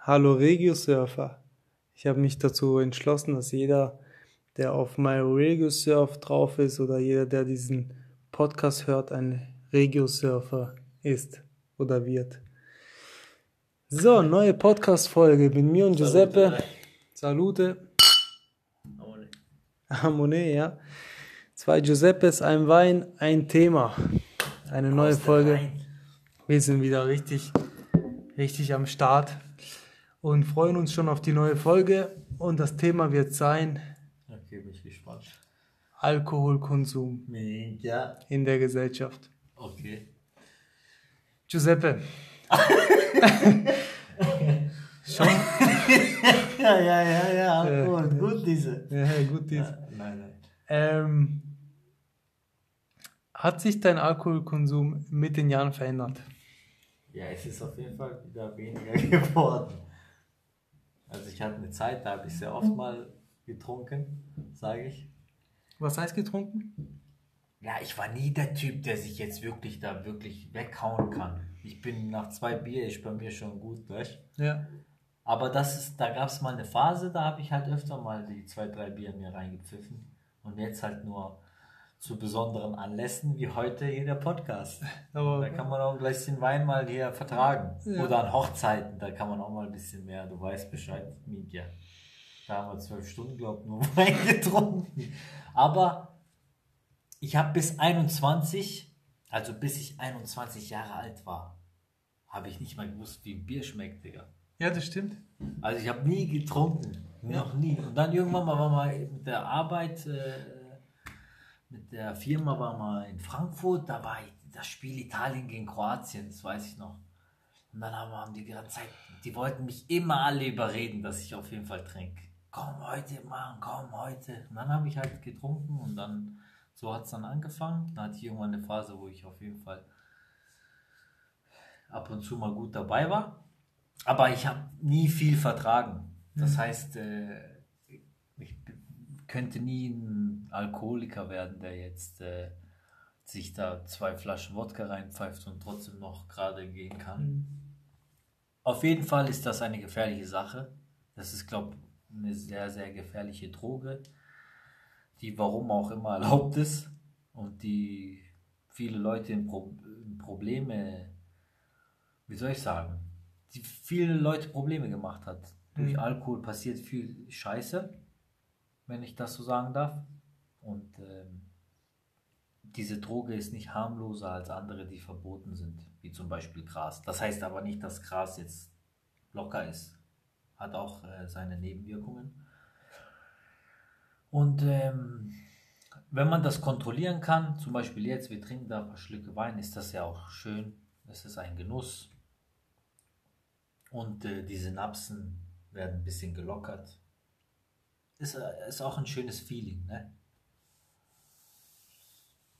Hallo Regio-Surfer. Ich habe mich dazu entschlossen, dass jeder, der auf MyRegioSurf drauf ist oder jeder, der diesen Podcast hört, ein Regio-Surfer ist oder wird. So, neue Podcast-Folge mit mir und Giuseppe. Salute. Amone, ja. Zwei Giuseppes, ein Wein, ein Thema. Eine neue Aus der Folge. Wein. Wir sind wieder richtig, richtig am Start und freuen uns schon auf die neue Folge. Und das Thema wird sein Okay, bin ich gespannt. Alkoholkonsum Ja, in der Gesellschaft. okay. Giuseppe. schon? Ja, ja, ja, ja, Ja. gut, gut diese. Ja, gut. Dies. Ja, nein, nein. Ähm, hat sich dein Alkoholkonsum mit den Jahren verändert? Ja, es ist auf jeden Fall wieder weniger geworden. Also ich hatte eine Zeit, da habe ich sehr oft mal getrunken, sage ich. Was heißt getrunken? Ja, ich war nie der Typ, der sich jetzt wirklich da wirklich weghauen kann. Ich bin nach zwei Bier, ist bei mir schon gut, weißt Ja. Aber das ist, da gab es mal eine Phase, da habe ich halt öfter mal die zwei, drei Bier mir reingepfiffen. Und jetzt halt nur zu besonderen Anlässen, wie heute hier der Podcast. Aber Da kann man auch gleich den Wein mal hier vertragen. Ja. Oder an Hochzeiten, da kann man auch mal ein bisschen mehr, du weißt Bescheid, Mietja. Da haben wir zwölf Stunden, glaube ich, nur Wein getrunken. Aber ich habe bis 21, also bis ich 21 Jahre alt war, habe ich nicht mal gewusst, wie ein Bier schmeckt, Digga. Ja, das stimmt. Also ich habe nie getrunken. Noch nie. Und dann irgendwann mal war mal mit der Arbeit, äh, mit der Firma war mal in Frankfurt, da war ich, das Spiel Italien gegen Kroatien, das weiß ich noch. Und dann haben, haben die die ganze Zeit, die wollten mich immer alle überreden, dass ich auf jeden Fall trinke. Komm heute, Mann, komm heute. Und dann habe ich halt getrunken und dann, so hat es dann angefangen. Dann hatte ich irgendwann eine Phase, wo ich auf jeden Fall ab und zu mal gut dabei war. Aber ich habe nie viel vertragen. Das heißt, äh, ich könnte nie ein Alkoholiker werden, der jetzt äh, sich da zwei Flaschen Wodka reinpfeift und trotzdem noch gerade gehen kann. Auf jeden Fall ist das eine gefährliche Sache. Das ist, glaube ich, eine sehr, sehr gefährliche Droge, die warum auch immer erlaubt ist und die viele Leute in, Pro in Probleme, wie soll ich sagen, die viele Leute Probleme gemacht hat. Durch Mhm. Alkohol passiert viel Scheiße, wenn ich das so sagen darf. Und ähm, diese Droge ist nicht harmloser als andere, die verboten sind, wie zum Beispiel Gras. Das heißt aber nicht, dass Gras jetzt locker ist. Hat auch äh, seine Nebenwirkungen. Und ähm, wenn man das kontrollieren kann, zum Beispiel jetzt, wir trinken da ein paar Schlücke Wein, ist das ja auch schön. Es ist ein Genuss. Und äh, die Synapsen werden ein bisschen gelockert. Ist, äh, ist auch ein schönes Feeling, ne?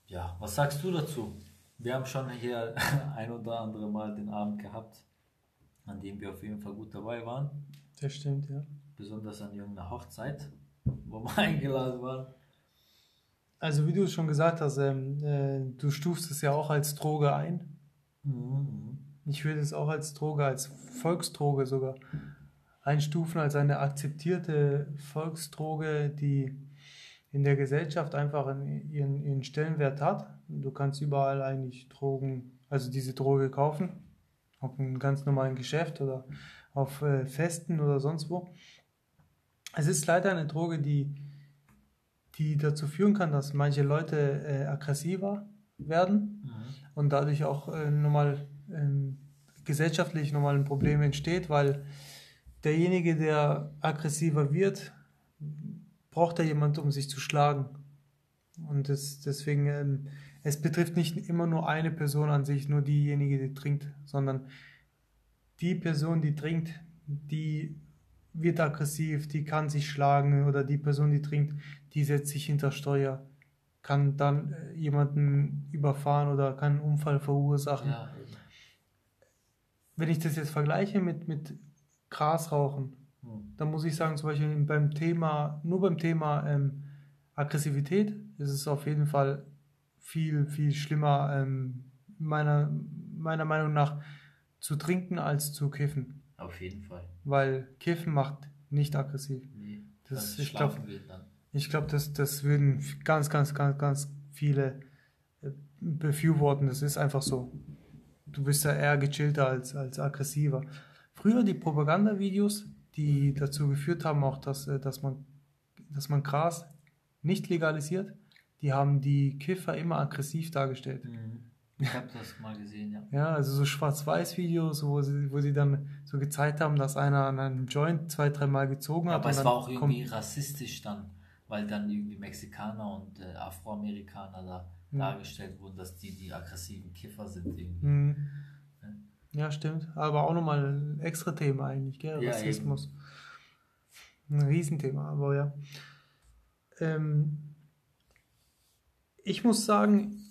Ja, was sagst du dazu? Wir haben schon hier ein oder andere Mal den Abend gehabt, an dem wir auf jeden Fall gut dabei waren. Das stimmt, ja. Besonders an irgendeiner Hochzeit, wo wir eingeladen waren. Also wie du es schon gesagt hast, ähm, äh, du stufst es ja auch als Droge ein. Mhm. Ich würde es auch als Droge, als Volksdroge sogar einstufen, als eine akzeptierte Volksdroge, die in der Gesellschaft einfach ihren, ihren Stellenwert hat. Du kannst überall eigentlich Drogen, also diese Droge kaufen, auf einem ganz normalen Geschäft oder auf äh, Festen oder sonst wo. Es ist leider eine Droge, die, die dazu führen kann, dass manche Leute äh, aggressiver werden Mhm. und dadurch auch äh, nochmal ähm, gesellschaftlich nochmal ein Problem entsteht, weil derjenige, der aggressiver wird, braucht er jemand, um sich zu schlagen. Und das, deswegen, ähm, es betrifft nicht immer nur eine Person an sich, nur diejenige, die trinkt, sondern die Person, die trinkt, die wird aggressiv, die kann sich schlagen oder die Person, die trinkt, die setzt sich hinter Steuer, kann dann äh, jemanden überfahren oder kann einen Unfall verursachen. Ja. Wenn ich das jetzt vergleiche mit, mit Grasrauchen, Mhm. dann muss ich sagen, zum Beispiel beim Thema, nur beim Thema ähm, Aggressivität ist es auf jeden Fall viel, viel schlimmer, ähm, meiner, meiner Meinung nach, zu trinken als zu kiffen. Auf jeden Fall. Weil Kiffen macht nicht aggressiv. Nee, Das- ich glaub- schlafen wir dann. Ich glaube, das, das würden ganz, ganz, ganz, ganz viele äh, befürworten. Das ist einfach so. Du bist ja eher gechillter als, als aggressiver. Früher die Propagandavideos, die dazu geführt haben, auch dass, äh, dass, man, dass man Gras nicht legalisiert, die haben die Kiffer immer aggressiv dargestellt. Mhm. Ich habe das mal gesehen, ja. Ja, also so Schwarz-Weiß-Videos, wo sie, wo sie dann so gezeigt haben, dass einer an einem Joint zwei, dreimal gezogen hat. Aber es war auch irgendwie rassistisch dann, weil dann irgendwie Mexikaner und äh, Afroamerikaner da Mhm. dargestellt wurden, dass die die aggressiven Kiffer sind irgendwie. Mhm. Ja, stimmt. Aber auch nochmal ein extra Thema eigentlich, gell? Ja, Rassismus. Ein Riesenthema, aber ja. Ähm, ich muss sagen,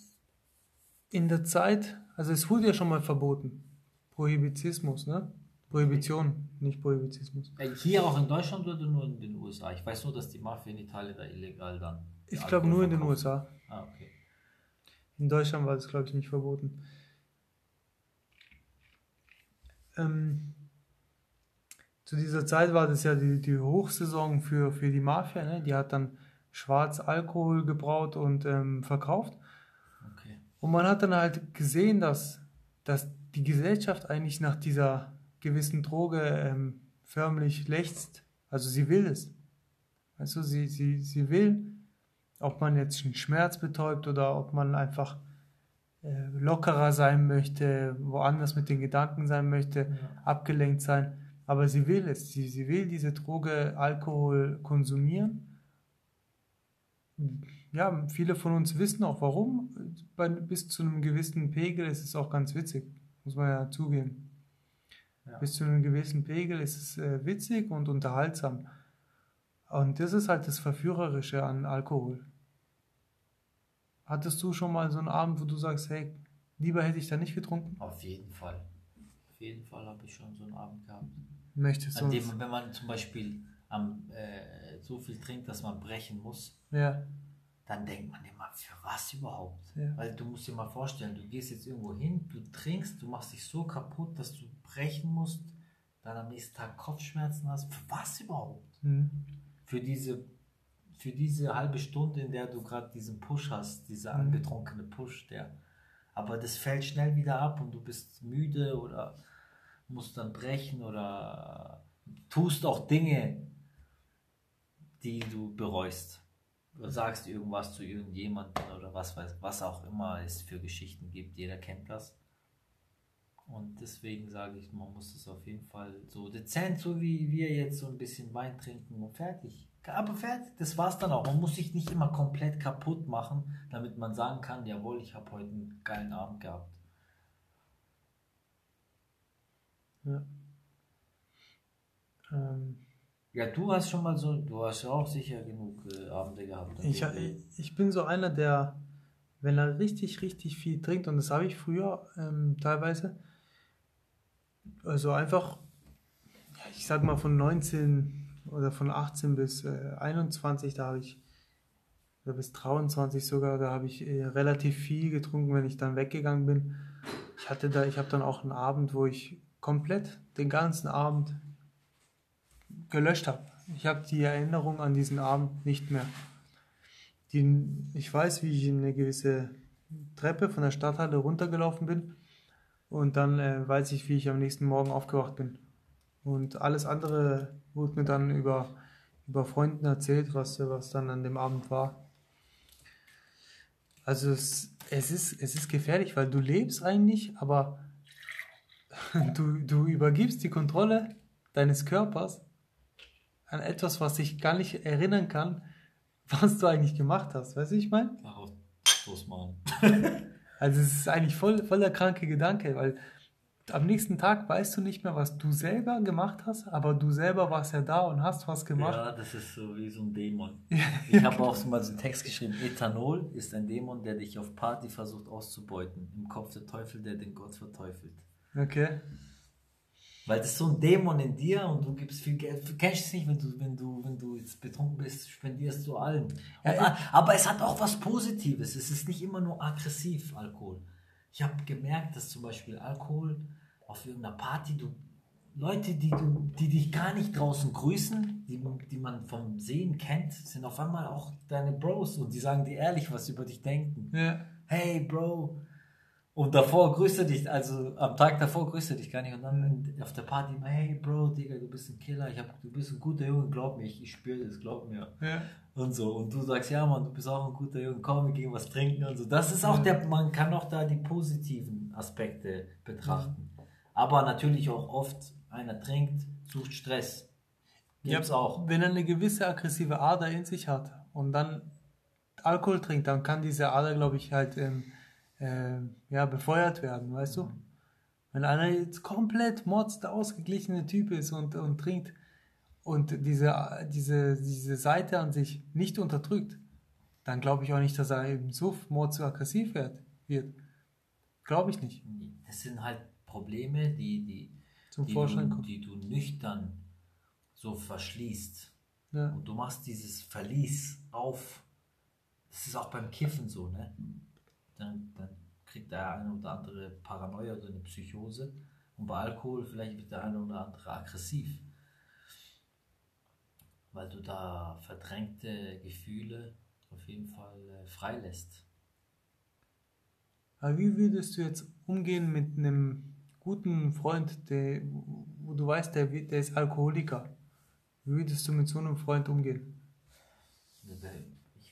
in der Zeit, also es wurde ja schon mal verboten. Prohibizismus, ne? Prohibition, nicht Prohibizismus. Äh, Hier auch in Deutschland oder nur in den USA? Ich weiß nur, dass die Mafia in Italien da illegal dann. Ich glaube nur in den. USA. Ah, okay. In Deutschland war das, glaube ich, nicht verboten. Ähm, zu dieser Zeit war das ja die, die Hochsaison für, für die Mafia. Ne? Die hat dann schwarz Alkohol gebraut und ähm, verkauft. okay. Und man hat dann halt gesehen, dass, dass die Gesellschaft eigentlich nach dieser gewissen Droge ähm, förmlich lechzt. Also sie will es. Also sie, sie, sie will, ob man jetzt einen Schmerz betäubt oder ob man einfach äh, lockerer sein möchte, woanders mit den Gedanken sein möchte, abgelenkt sein. Aber sie will es. Sie, sie will diese Droge Alkohol konsumieren. Ja, viele von uns wissen auch warum. Bei, bis zu einem gewissen Pegel ist es auch ganz witzig, muss man ja zugeben. Ja. Bis zu einem gewissen Pegel ist es äh, witzig und unterhaltsam. Und das ist halt das Verführerische an Alkohol. Hattest du schon mal so einen Abend, wo du sagst, hey, lieber hätte ich da nicht getrunken? Auf jeden Fall. Auf jeden Fall habe ich schon so einen Abend gehabt. Möchtest An du? dem, wenn man zum Beispiel am, äh, so viel trinkt, dass man brechen muss, Ja, dann denkt man immer, für was überhaupt? Ja. Weil du musst dir mal vorstellen, du gehst jetzt irgendwo hin, du trinkst, du machst dich so kaputt, dass du brechen musst, dann am nächsten Tag Kopfschmerzen hast. Für was überhaupt? hm. Für diese, für diese halbe Stunde, in der du gerade diesen Push hast, dieser Mhm. angetrunkene Push, der. Aber das fällt schnell wieder ab und du bist müde oder musst dann brechen oder tust auch Dinge, die du bereust. Oder sagst irgendwas zu irgendjemandem oder was weiß, was auch immer es für Geschichten gibt. Jeder kennt das. Und deswegen sage ich, man muss es auf jeden Fall so dezent, so wie wir jetzt so ein bisschen Wein trinken und fertig. Aber fertig, das war's dann auch. Man muss sich nicht immer komplett kaputt machen, damit man sagen kann, jawohl, ich habe heute einen geilen Abend gehabt. ja. Ähm, Ja, du hast schon mal so, du hast ja auch sicher genug äh, Abende gehabt. Ich, ich bin so einer, der, wenn er richtig, richtig viel trinkt, und das habe ich früher ähm, teilweise, also einfach, ich sag mal von 19 oder von 18 bis äh, 21, da habe ich, oder bis 23 sogar, da habe ich äh, relativ viel getrunken, wenn ich dann weggegangen bin. Ich hatte da, ich habe dann auch einen Abend, wo ich komplett den ganzen Abend gelöscht habe. Ich habe die Erinnerung an diesen Abend nicht mehr. Die, ich weiß, wie ich in eine gewisse Treppe von der Stadthalle runtergelaufen bin und dann äh, weiß ich, wie ich am nächsten Morgen aufgewacht bin. Und alles andere wurde mir dann über, über Freunden erzählt, was, was dann an dem Abend war. Also es, es, ist, es ist gefährlich, weil du lebst eigentlich, aber du, du übergibst die Kontrolle deines Körpers an etwas, was ich gar nicht erinnern kann, was du eigentlich gemacht hast. Weißt du, ich meine? Darauf Schluss machen. Also es ist eigentlich voll, voll der kranke Gedanke, weil am nächsten Tag weißt du nicht mehr, was du selber gemacht hast, aber du selber warst ja da und hast was gemacht. Ja, das ist so wie so ein Dämon. Ich habe auch so mal so einen Text geschrieben, Ethanol ist ein Dämon, der dich auf Party versucht auszubeuten. Im Kopf der Teufel, der den Gott verteufelt. Okay. Weil das ist so ein Dämon in dir und du gibst viel Geld. Du kennst es nicht, wenn du, wenn du, wenn du jetzt betrunken bist, spendierst du allen. Ja, ah, aber es hat auch was Positives. Es ist nicht immer nur aggressiv, Alkohol. Ich habe gemerkt, dass zum Beispiel Alkohol auf irgendeiner Party, du, Leute, die, du, die dich gar nicht draußen grüßen, die, die man vom Sehen kennt, sind auf einmal auch deine Bros und die sagen dir ehrlich, was sie über dich denken. Ja. Hey, Bro. Und davor grüßt er dich, also am Tag davor grüßt er dich gar nicht. Und dann auf der Party hey, Bro, Digga, du bist ein Killer, ich hab, du bist ein guter Junge, glaub mir, ich, ich spüre das, glaub mir. Ja. Und so. Und du sagst, ja, Mann, du bist auch ein guter Junge, komm, wir gehen was trinken und so. Das ist auch der, man kann auch da die positiven Aspekte betrachten. Aber natürlich auch oft, einer trinkt, sucht Stress. Gibt's auch. Wenn er eine gewisse aggressive Ader in sich hat und dann Alkohol trinkt, dann kann diese Ader, glaube ich, halt ähm, ähm, ja, befeuert werden, weißt du? Wenn einer jetzt komplett motz der ausgeglichene Typ ist und, und trinkt und diese, diese, diese Seite an sich nicht unterdrückt, dann glaube ich auch nicht, dass er im Suff mord so aggressiv wird. wird. Glaube ich nicht. Das sind halt Probleme, die, die, Zum die, Vorschein du, kommen. die du nüchtern so verschließt. Ja. Und du machst dieses Verlies auf. Das ist auch beim Kiffen so, ne? Dann, dann kriegt der eine oder andere Paranoia oder eine Psychose. Und bei Alkohol vielleicht wird der eine oder andere aggressiv. Weil du da verdrängte Gefühle auf jeden Fall äh, freilässt. Aber wie würdest du jetzt umgehen mit einem guten Freund, der, wo du weißt, der, der ist Alkoholiker? Wie würdest du mit so einem Freund umgehen?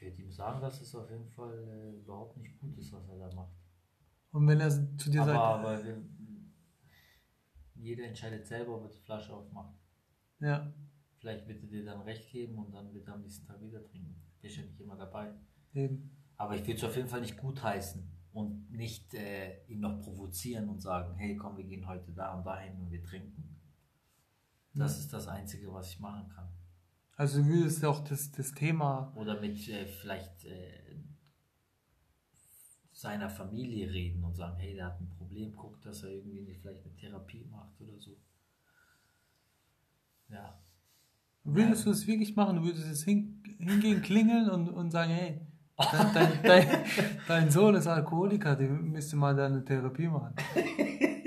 Ich werde ihm sagen, dass es auf jeden Fall äh, überhaupt nicht gut ist, was er da macht. Und wenn er zu dir Aber, sagt, aber wir, jeder entscheidet selber, ob er die Flasche aufmacht. ja, Vielleicht wird er dir dann recht geben und dann wird er am nächsten Tag wieder trinken. Bist ja nicht immer dabei. eben. Aber ich würde es auf jeden Fall nicht gutheißen und nicht äh, ihn noch provozieren und sagen, hey komm, wir gehen heute da und dahin und wir trinken. Das ist das Einzige, was ich machen kann. Also du würdest auch das, das Thema, Oder mit äh, vielleicht äh, seiner Familie reden und sagen, hey, der hat ein Problem, guck, dass er irgendwie nicht vielleicht eine Therapie macht oder so. Ja. würdest du es wirklich machen? Du würdest es hin, hingehen, klingeln und, und sagen, hey, dein, dein, dein, dein Sohn ist Alkoholiker, der müsste mal da eine Therapie machen.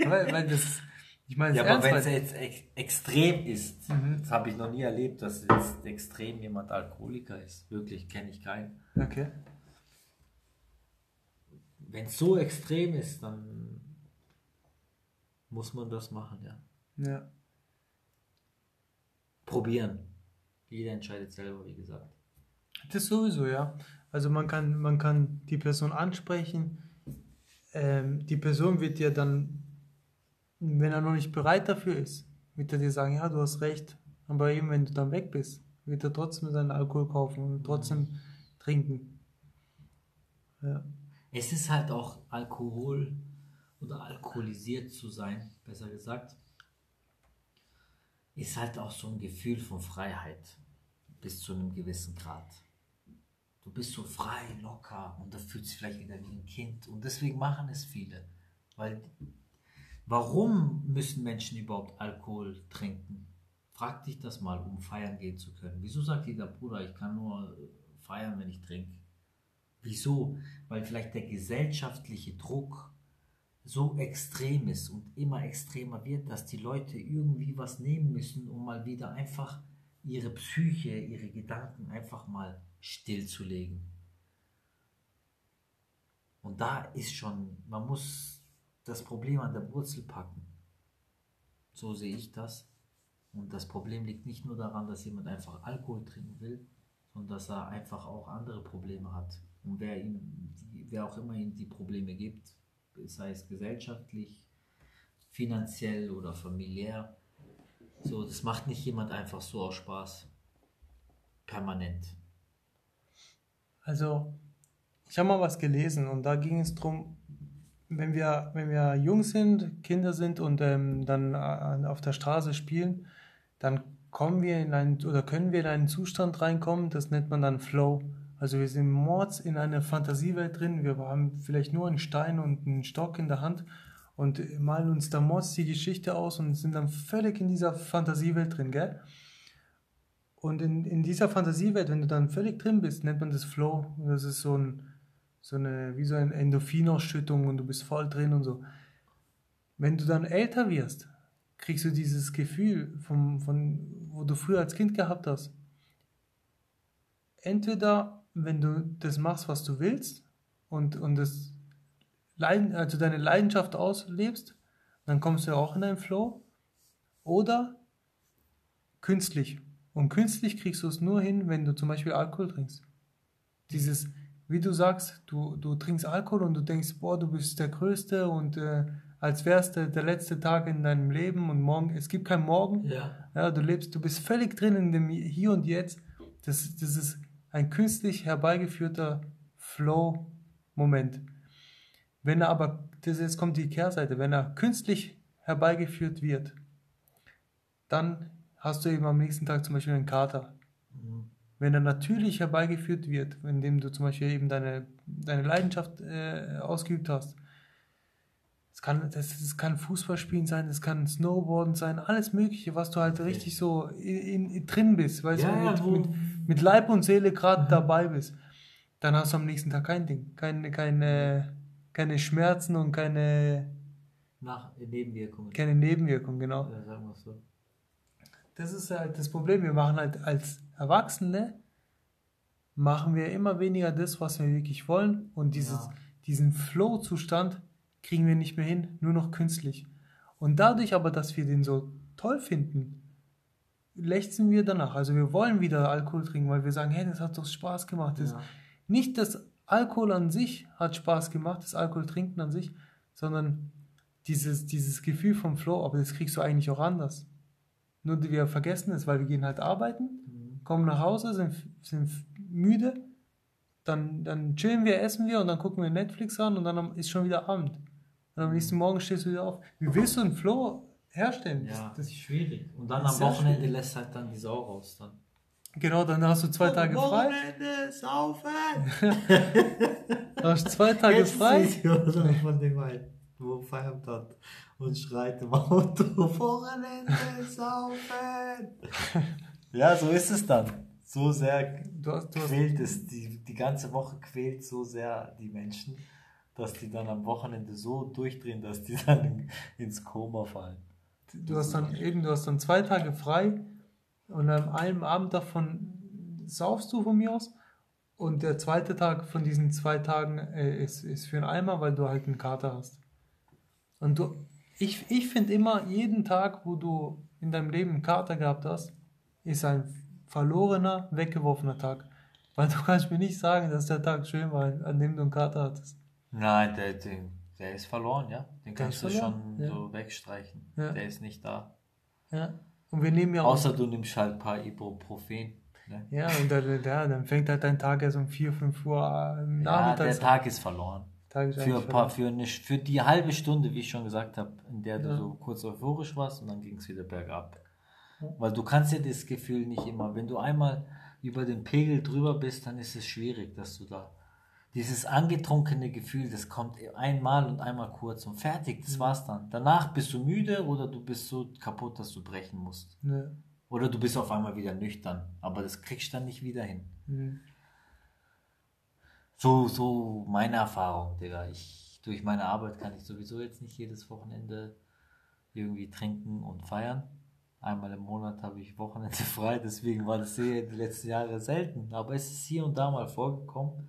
weil, weil das, ich meine, Ja, aber wenn es jetzt ex extrem ist, Mhm. das habe ich noch nie erlebt, dass jetzt extrem jemand Alkoholiker ist. Wirklich, kenne ich keinen. okay. Wenn es so extrem ist, dann muss man das machen, ja. Ja. Probieren. Jeder entscheidet selber, wie gesagt. Das sowieso, ja. Also man kann, man kann die Person ansprechen. Ähm, die Person wird dir dann, wenn er noch nicht bereit dafür ist, wird er dir sagen, ja, du hast recht. Aber eben, wenn du dann weg bist, wird er trotzdem seinen Alkohol kaufen und trotzdem trinken. Ja. Es ist halt auch Alkohol oder alkoholisiert zu sein, besser gesagt, ist halt auch so ein Gefühl von Freiheit bis zu einem gewissen Grad. Du bist so frei, locker und da fühlt sich vielleicht wieder wie ein Kind und deswegen machen es viele. Weil warum müssen Menschen überhaupt Alkohol trinken? Frag dich das mal, um feiern gehen zu können. Wieso sagt jeder Bruder, ich kann nur feiern, wenn ich trinke? Wieso? Weil vielleicht der gesellschaftliche Druck so extrem ist und immer extremer wird, dass die Leute irgendwie was nehmen müssen, um mal wieder einfach ihre Psyche, ihre Gedanken einfach mal stillzulegen. Und da ist schon, man muss das Problem an der Wurzel packen. So sehe ich das. Und das Problem liegt nicht nur daran, dass jemand einfach Alkohol trinken will, sondern dass er einfach auch andere Probleme hat. Und wer, ihm, wer auch immer ihm die Probleme gibt, sei es gesellschaftlich, finanziell oder familiär, so, das macht nicht jemand einfach so aus Spaß. Permanent. Also, ich habe mal was gelesen und da ging es darum, wenn wir, wenn wir jung sind, Kinder sind und ähm, dann äh, auf der Straße spielen, dann kommen wir in einen oder können wir in einen Zustand reinkommen, das nennt man dann Flow. Also wir sind mords in einer Fantasiewelt drin, wir haben vielleicht nur einen Stein und einen Stock in der Hand und malen uns da Mods die Geschichte aus und sind dann völlig in dieser Fantasiewelt drin, gell? Und in, in dieser Fantasiewelt, wenn du dann völlig drin bist, nennt man das Flow. Das ist so, ein, so eine, wie so eine Endorphinausschüttung und du bist voll drin und so. Wenn du dann älter wirst, kriegst du dieses Gefühl, vom, von, wo du früher als Kind gehabt hast. Entweder, wenn du das machst, was du willst und, und das Leiden, also deine Leidenschaft auslebst, dann kommst du auch in einen Flow. Oder künstlich. Und künstlich kriegst du es nur hin, wenn du zum Beispiel Alkohol trinkst. Dieses, wie du sagst, du, du trinkst Alkohol und du denkst, boah, du bist der Größte und äh, als wärst du der letzte Tag in deinem Leben und morgen, es gibt kein Morgen. Ja. ja du lebst, du bist völlig drin in dem Hier und Jetzt. Das, das ist ein künstlich herbeigeführter Flow-Moment. Wenn er aber, das jetzt kommt die Kehrseite, wenn er künstlich herbeigeführt wird, dann hast du eben am nächsten Tag zum Beispiel einen Kater. Mhm. Wenn er natürlich herbeigeführt wird, indem du zum Beispiel eben deine, deine Leidenschaft äh, ausgeübt hast, es kann, das, das kann Fußballspielen sein, es kann Snowboarden sein, alles Mögliche, was du halt richtig so in, in, drin bist, weißt ja, du, mit, mit, mit, Leib und Seele gerade mhm. dabei bist. Dann hast du am nächsten Tag kein Ding, keine, keine, keine Schmerzen und keine Nach Nebenwirkungen. Keine Nebenwirkungen, genau. Ja, sagen wir so. Das ist halt das Problem. Wir machen halt als Erwachsene machen wir immer weniger das, was wir wirklich wollen. Und dieses, ja. diesen Flow-Zustand kriegen wir nicht mehr hin, nur noch künstlich. Und dadurch aber, dass wir den so toll finden, lechzen wir danach. Also wir wollen wieder Alkohol trinken, weil wir sagen, hey, das hat doch Spaß gemacht. Das, ja. Nicht das Alkohol an sich hat Spaß gemacht, das Alkohol trinken an sich, sondern dieses, dieses Gefühl vom Flow, aber das kriegst du eigentlich auch anders. Nur wir vergessen es, weil wir gehen halt arbeiten, mhm. kommen nach Hause, sind, sind müde, dann, dann chillen wir, essen wir und dann gucken wir Netflix an und dann ist schon wieder Abend. Und am nächsten Morgen stehst du wieder auf. Wie willst du einen Flow herstellen? Ja, das, ist schwierig. Und dann am Wochenende schwierig. lässt halt dann die Sau raus. Dann. Genau, dann hast du zwei Tage frei. Wochenende saufen! dann hast du zwei Tage Jetzt frei. von dem einen, wo feiert hat und schreit im Auto, Wochenende saufen! ja, so ist es dann. So sehr du hast, du quält es, die, die ganze Woche quält so sehr die Menschen dass die dann am Wochenende so durchdrehen, dass die dann ins Koma fallen. Du hast dann eben, du hast dann zwei Tage frei und an einem Abend davon saufst du von mir aus und der zweite Tag von diesen zwei Tagen äh, ist, ist für einen Eimer, weil du halt einen Kater hast. Und du, ich, ich finde immer, jeden Tag, wo du in deinem Leben einen Kater gehabt hast, ist ein verlorener, weggeworfener Tag. Weil du kannst mir nicht sagen, dass der Tag schön war, an dem du einen Kater hattest. Nein, der, der, der ist verloren, ja. Den kannst du schon ja. so wegstreichen. Ja. Der ist nicht da. Ja. Und wir nehmen ja Außer du nimmst halt ein paar Ibuprofen. Ne? Ja, und dann, ja, dann fängt halt dein Tag erst um 4, 5 Uhr am Nachmittag Ja, der Tag ist verloren. Für, paar, für, eine, für die halbe Stunde, wie ich schon gesagt habe, in der du ja. so kurz euphorisch warst und dann ging es wieder bergab. Ja. Weil du kannst ja das Gefühl nicht immer, wenn du einmal über den Pegel drüber bist, dann ist es schwierig, dass du da dieses angetrunkene Gefühl, das kommt einmal und einmal kurz und fertig, das mhm. war's dann. Danach bist du müde oder du bist so kaputt, dass du brechen musst. Ja. Oder du bist auf einmal wieder nüchtern, aber das kriegst du dann nicht wieder hin. So, so meine Erfahrung, Digga. Ich, durch meine Arbeit kann ich sowieso jetzt nicht jedes Wochenende irgendwie trinken und feiern. Einmal im Monat habe ich Wochenende frei, deswegen war das die letzten Jahre selten. Aber es ist hier und da mal vorgekommen.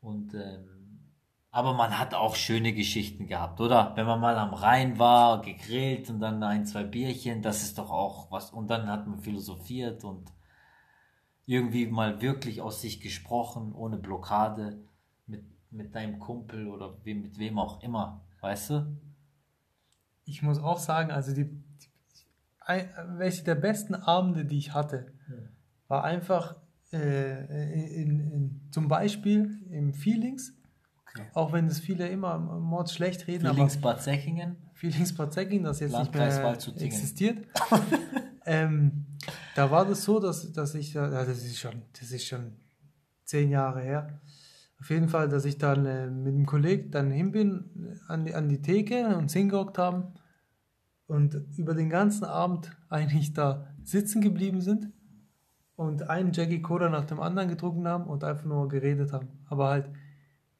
Und ähm, aber man hat auch schöne Geschichten gehabt, oder? Wenn man mal am Rhein war, gegrillt und dann ein, zwei Bierchen, das ist doch auch was. Und dann hat man philosophiert und irgendwie mal wirklich aus sich gesprochen, ohne Blockade, mit, mit deinem Kumpel oder we, mit wem auch immer, weißt du? Ich muss auch sagen, also die, die welche der besten Abende, die ich hatte, ja. war einfach äh, in, in, zum Beispiel im Feelings, okay. auch wenn es viele immer Mord schlecht reden. Feelings Bad Säckingen. Feelings Bad Säckingen, das jetzt Landkreis nicht mehr existiert. ähm, da war das so, dass, dass ich, das ist schon, das ist schon zehn Jahre her, Auf jeden Fall, dass ich dann äh, mit einem Kollegen dann hin bin an die, an die Theke und hingehockt haben und über den ganzen Abend eigentlich da sitzen geblieben sind und einen Jackie Cola nach dem anderen getrunken haben und einfach nur geredet haben. Aber halt,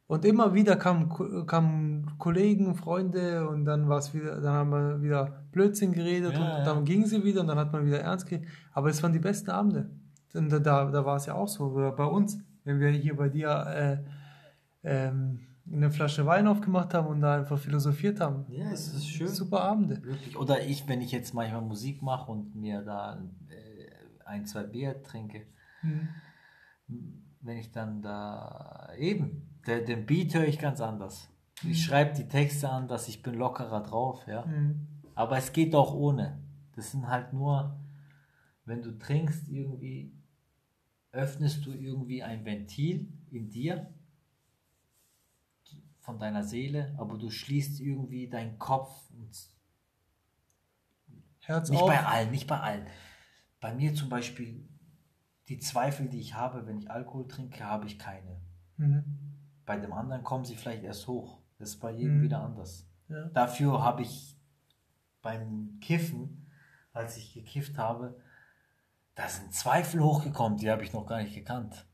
und immer wieder kamen, kamen Kollegen, Freunde und dann war es wieder, dann haben wir wieder Blödsinn geredet Ja, und ja. dann gingen sie wieder und dann hat man wieder ernst geredet. Aber es waren die besten Abende. Und da, da, da war es ja auch so, bei uns, wenn wir hier bei dir äh, ähm, eine Flasche Wein aufgemacht haben und da einfach philosophiert haben. Ja, es ist schön. Super Abende. Wirklich. Oder ich, wenn ich jetzt manchmal Musik mache und mir da äh, ein, zwei Bier trinke, Mhm. wenn ich dann da eben, der, den Beat höre ich ganz anders. Ich schreibe die Texte anders, ich bin lockerer drauf, ja. Mhm. Aber es geht auch ohne. Das sind halt nur, wenn du trinkst, irgendwie öffnest du irgendwie ein Ventil in dir von deiner Seele, aber du schließt irgendwie deinen Kopf und Herz nicht auf. bei allen, nicht bei allen. Bei mir zum Beispiel, die Zweifel, die ich habe, wenn ich Alkohol trinke, habe ich keine. Mhm. Bei dem anderen kommen sie vielleicht erst hoch. Das ist bei jedem Mhm. wieder anders. Ja. Dafür habe ich beim Kiffen, als ich gekifft habe, da sind Zweifel hochgekommen, die habe ich noch gar nicht gekannt.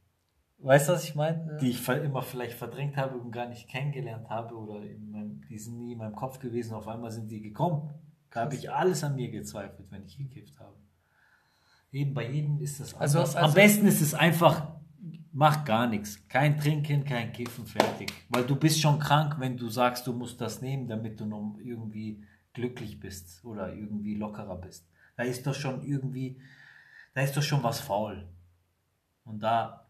Weißt du, was ich meine? Ja. Die ich immer vielleicht verdrängt habe und gar nicht kennengelernt habe oder in meinem, die sind nie in meinem Kopf gewesen, auf einmal sind die gekommen. Da habe ich alles an mir gezweifelt, wenn ich gekifft habe. Eben bei jedem ist das Also- anders. Am also- besten ist es einfach, mach gar nichts. Kein Trinken, kein Kiffen, fertig. Weil du bist schon krank, wenn du sagst, du musst das nehmen, damit du noch irgendwie glücklich bist oder irgendwie lockerer bist. Da ist doch schon irgendwie, da ist doch schon was faul. Und da,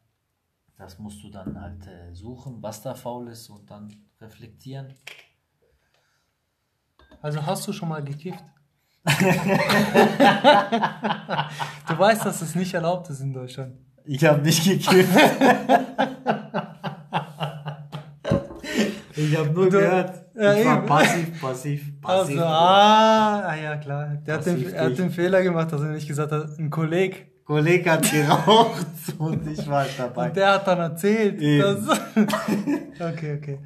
das musst du dann halt äh, suchen, was da faul ist und dann reflektieren. Also hast du schon mal gekifft? du weißt, dass es nicht erlaubt ist in Deutschland. Ich habe nicht gekifft. ich habe nur Du- gehört. Ja, ich war eben. passiv, passiv, passiv. Also, ah, ah, ja klar. Der hat den, er hat den Fehler gemacht, dass er nicht gesagt hat, ein Kollege. Kollege hat geraucht und ich war halt dabei. Und der hat dann erzählt, dass... okay, okay.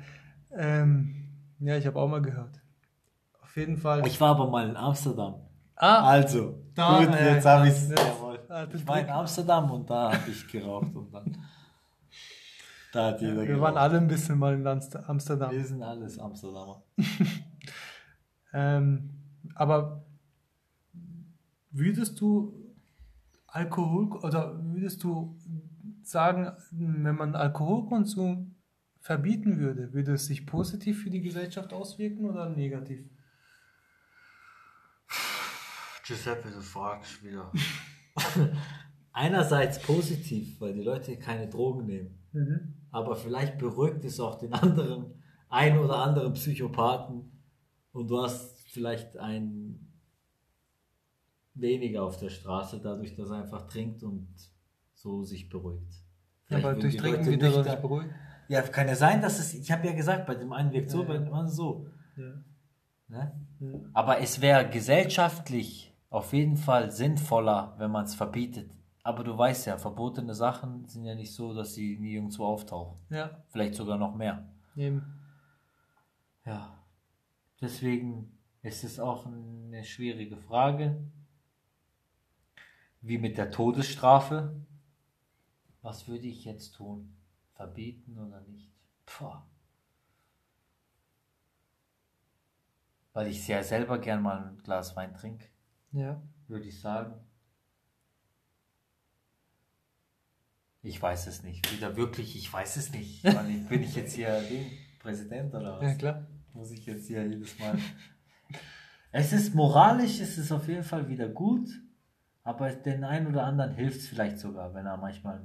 Ähm, ja, ich habe auch mal gehört. Auf jeden Fall. Ich war aber mal in Amsterdam. Ah, Also, Da, gut, ja, jetzt ja, habe ich es. Ich war in. Amsterdam und da habe ich geraucht und dann. Da hat jeder wir waren geraucht. alle ein bisschen mal in Amst- Amsterdam. Wir sind alles Amsterdamer. Ähm, aber würdest du Alkohol oder würdest du sagen, wenn man Alkoholkonsum verbieten würde, würde es sich positiv für die Gesellschaft auswirken oder negativ? Giuseppe, du fragst wieder. Einerseits positiv, weil die Leute keine Drogen nehmen. Aber vielleicht beruhigt es auch den anderen, ein oder anderen Psychopathen und du hast vielleicht einen weniger auf der Straße, dadurch, dass er einfach trinkt und so sich beruhigt. Ja, aber durch Trinken wird er nicht beruhigt. Ja, kann ja sein, dass es, ich habe ja gesagt, bei dem einen wirkt so, Ja, bei dem anderen so. Ja. Ne? Ja. Aber es wäre gesellschaftlich auf jeden Fall sinnvoller, wenn man es verbietet. Aber du weißt ja, verbotene Sachen sind ja nicht so, dass sie nie irgendwo auftauchen. ja, Vielleicht sogar noch mehr. eben. Ja. Deswegen ist es auch eine schwierige Frage. Wie mit der Todesstrafe. Was würde ich jetzt tun? Verbieten oder nicht? Puh. Weil ich sehr selber gern mal ein Glas Wein trinke, Ja. würde ich sagen. Ich weiß es nicht. Wieder wirklich, ich weiß es nicht. Ich, bin ich jetzt hier Präsident oder was? ja, klar. muss ich jetzt hier jedes Mal. es ist moralisch, es ist auf jeden Fall wieder gut, aber den einen oder anderen hilft es vielleicht sogar, wenn er manchmal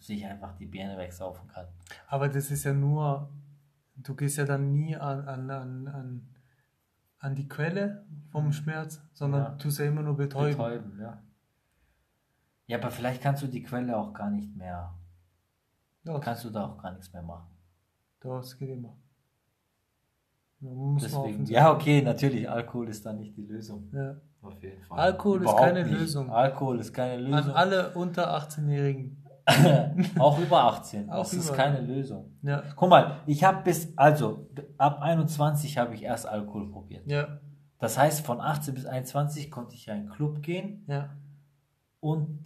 sich einfach die Birne wegsaufen kann. Aber das ist ja nur, du gehst ja dann nie an, an, an, an, an die Quelle vom Schmerz, sondern Ja. tust ja immer nur betäuben. Betäuben, ja. Ja, aber vielleicht kannst du die Quelle auch gar nicht mehr, Ja, kannst du da auch gar nichts mehr machen. das geht immer. Deswegen, ja, okay, natürlich, Alkohol ist da nicht die Lösung. Ja. Auf jeden Fall. Alkohol ist Überhaupt keine nicht. Lösung. Alkohol ist keine An Lösung. alle unter 18-Jährigen. auch über 18. Auch das ist über. keine Lösung. Ja, Guck mal, ich habe bis, also ab 21 habe ich erst Alkohol probiert. ja, Das heißt, von 18 bis 21 konnte ich in einen Club gehen ja. und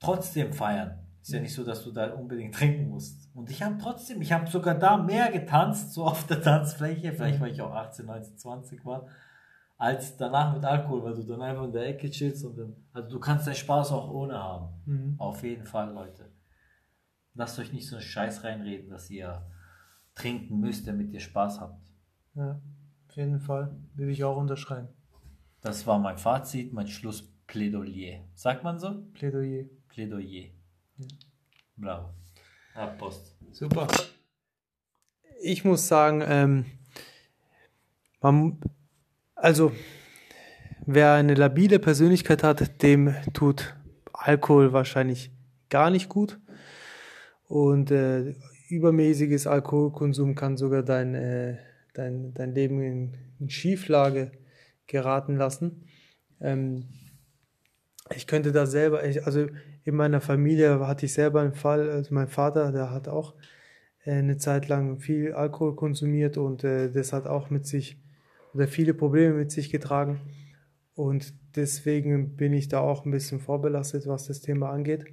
trotzdem feiern. Ist ja nicht so, dass du da unbedingt trinken musst. Und ich habe trotzdem, ich habe sogar da mehr getanzt, so auf der Tanzfläche, vielleicht weil ich auch 18, 19, 20 war, als danach mit Alkohol, weil du dann einfach in der Ecke chillst und dann, also du kannst deinen Spaß auch ohne haben. Mhm. Auf jeden Fall, Leute. Lasst euch nicht so einen Scheiß reinreden, dass ihr trinken müsst, damit ihr Spaß habt. ja. Auf jeden Fall. Will ich auch unterschreiben. Das war mein Fazit, mein Schlussplädoyer. Sagt man so? Plädoyer. Plädoyer. Bravo. Post. Super. Ich muss sagen, ähm, man, also wer eine labile Persönlichkeit hat, dem tut Alkohol wahrscheinlich gar nicht gut. Und äh, übermäßiges Alkoholkonsum kann sogar dein, äh, dein, dein Leben in, in Schieflage geraten lassen. Ähm, ich könnte da selber, ich, also in meiner Familie hatte ich selber einen Fall, also mein Vater, der hat auch äh, eine Zeit lang viel Alkohol konsumiert und äh, das hat auch mit sich oder viele Probleme mit sich getragen. Und deswegen bin ich da auch ein bisschen vorbelastet, was das Thema angeht.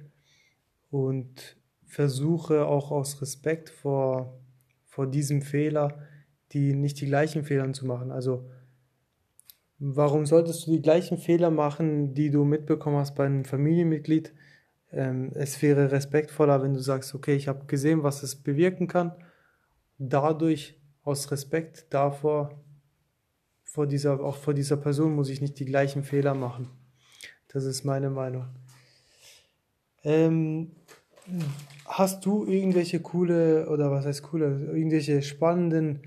Und versuche auch aus Respekt vor, vor diesem Fehler, die nicht die gleichen Fehler zu machen. Also warum solltest du die gleichen Fehler machen, die du mitbekommen hast bei einem Familienmitglied? Ähm, es wäre respektvoller, wenn du sagst, okay, ich habe gesehen, was es bewirken kann. Dadurch, aus Respekt davor, vor dieser, auch vor dieser Person muss ich nicht die gleichen Fehler machen. Das ist meine Meinung. Ähm, hast du irgendwelche coole, oder was heißt coole, irgendwelche spannenden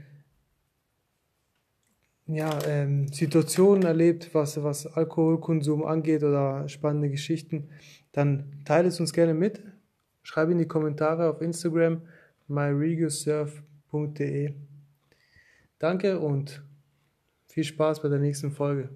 ja, ähm, Situationen erlebt, was, was Alkoholkonsum angeht oder spannende Geschichten, dann teile es uns gerne mit. Schreib in die Kommentare auf Instagram myregosurf.de. Danke und viel Spaß bei der nächsten Folge.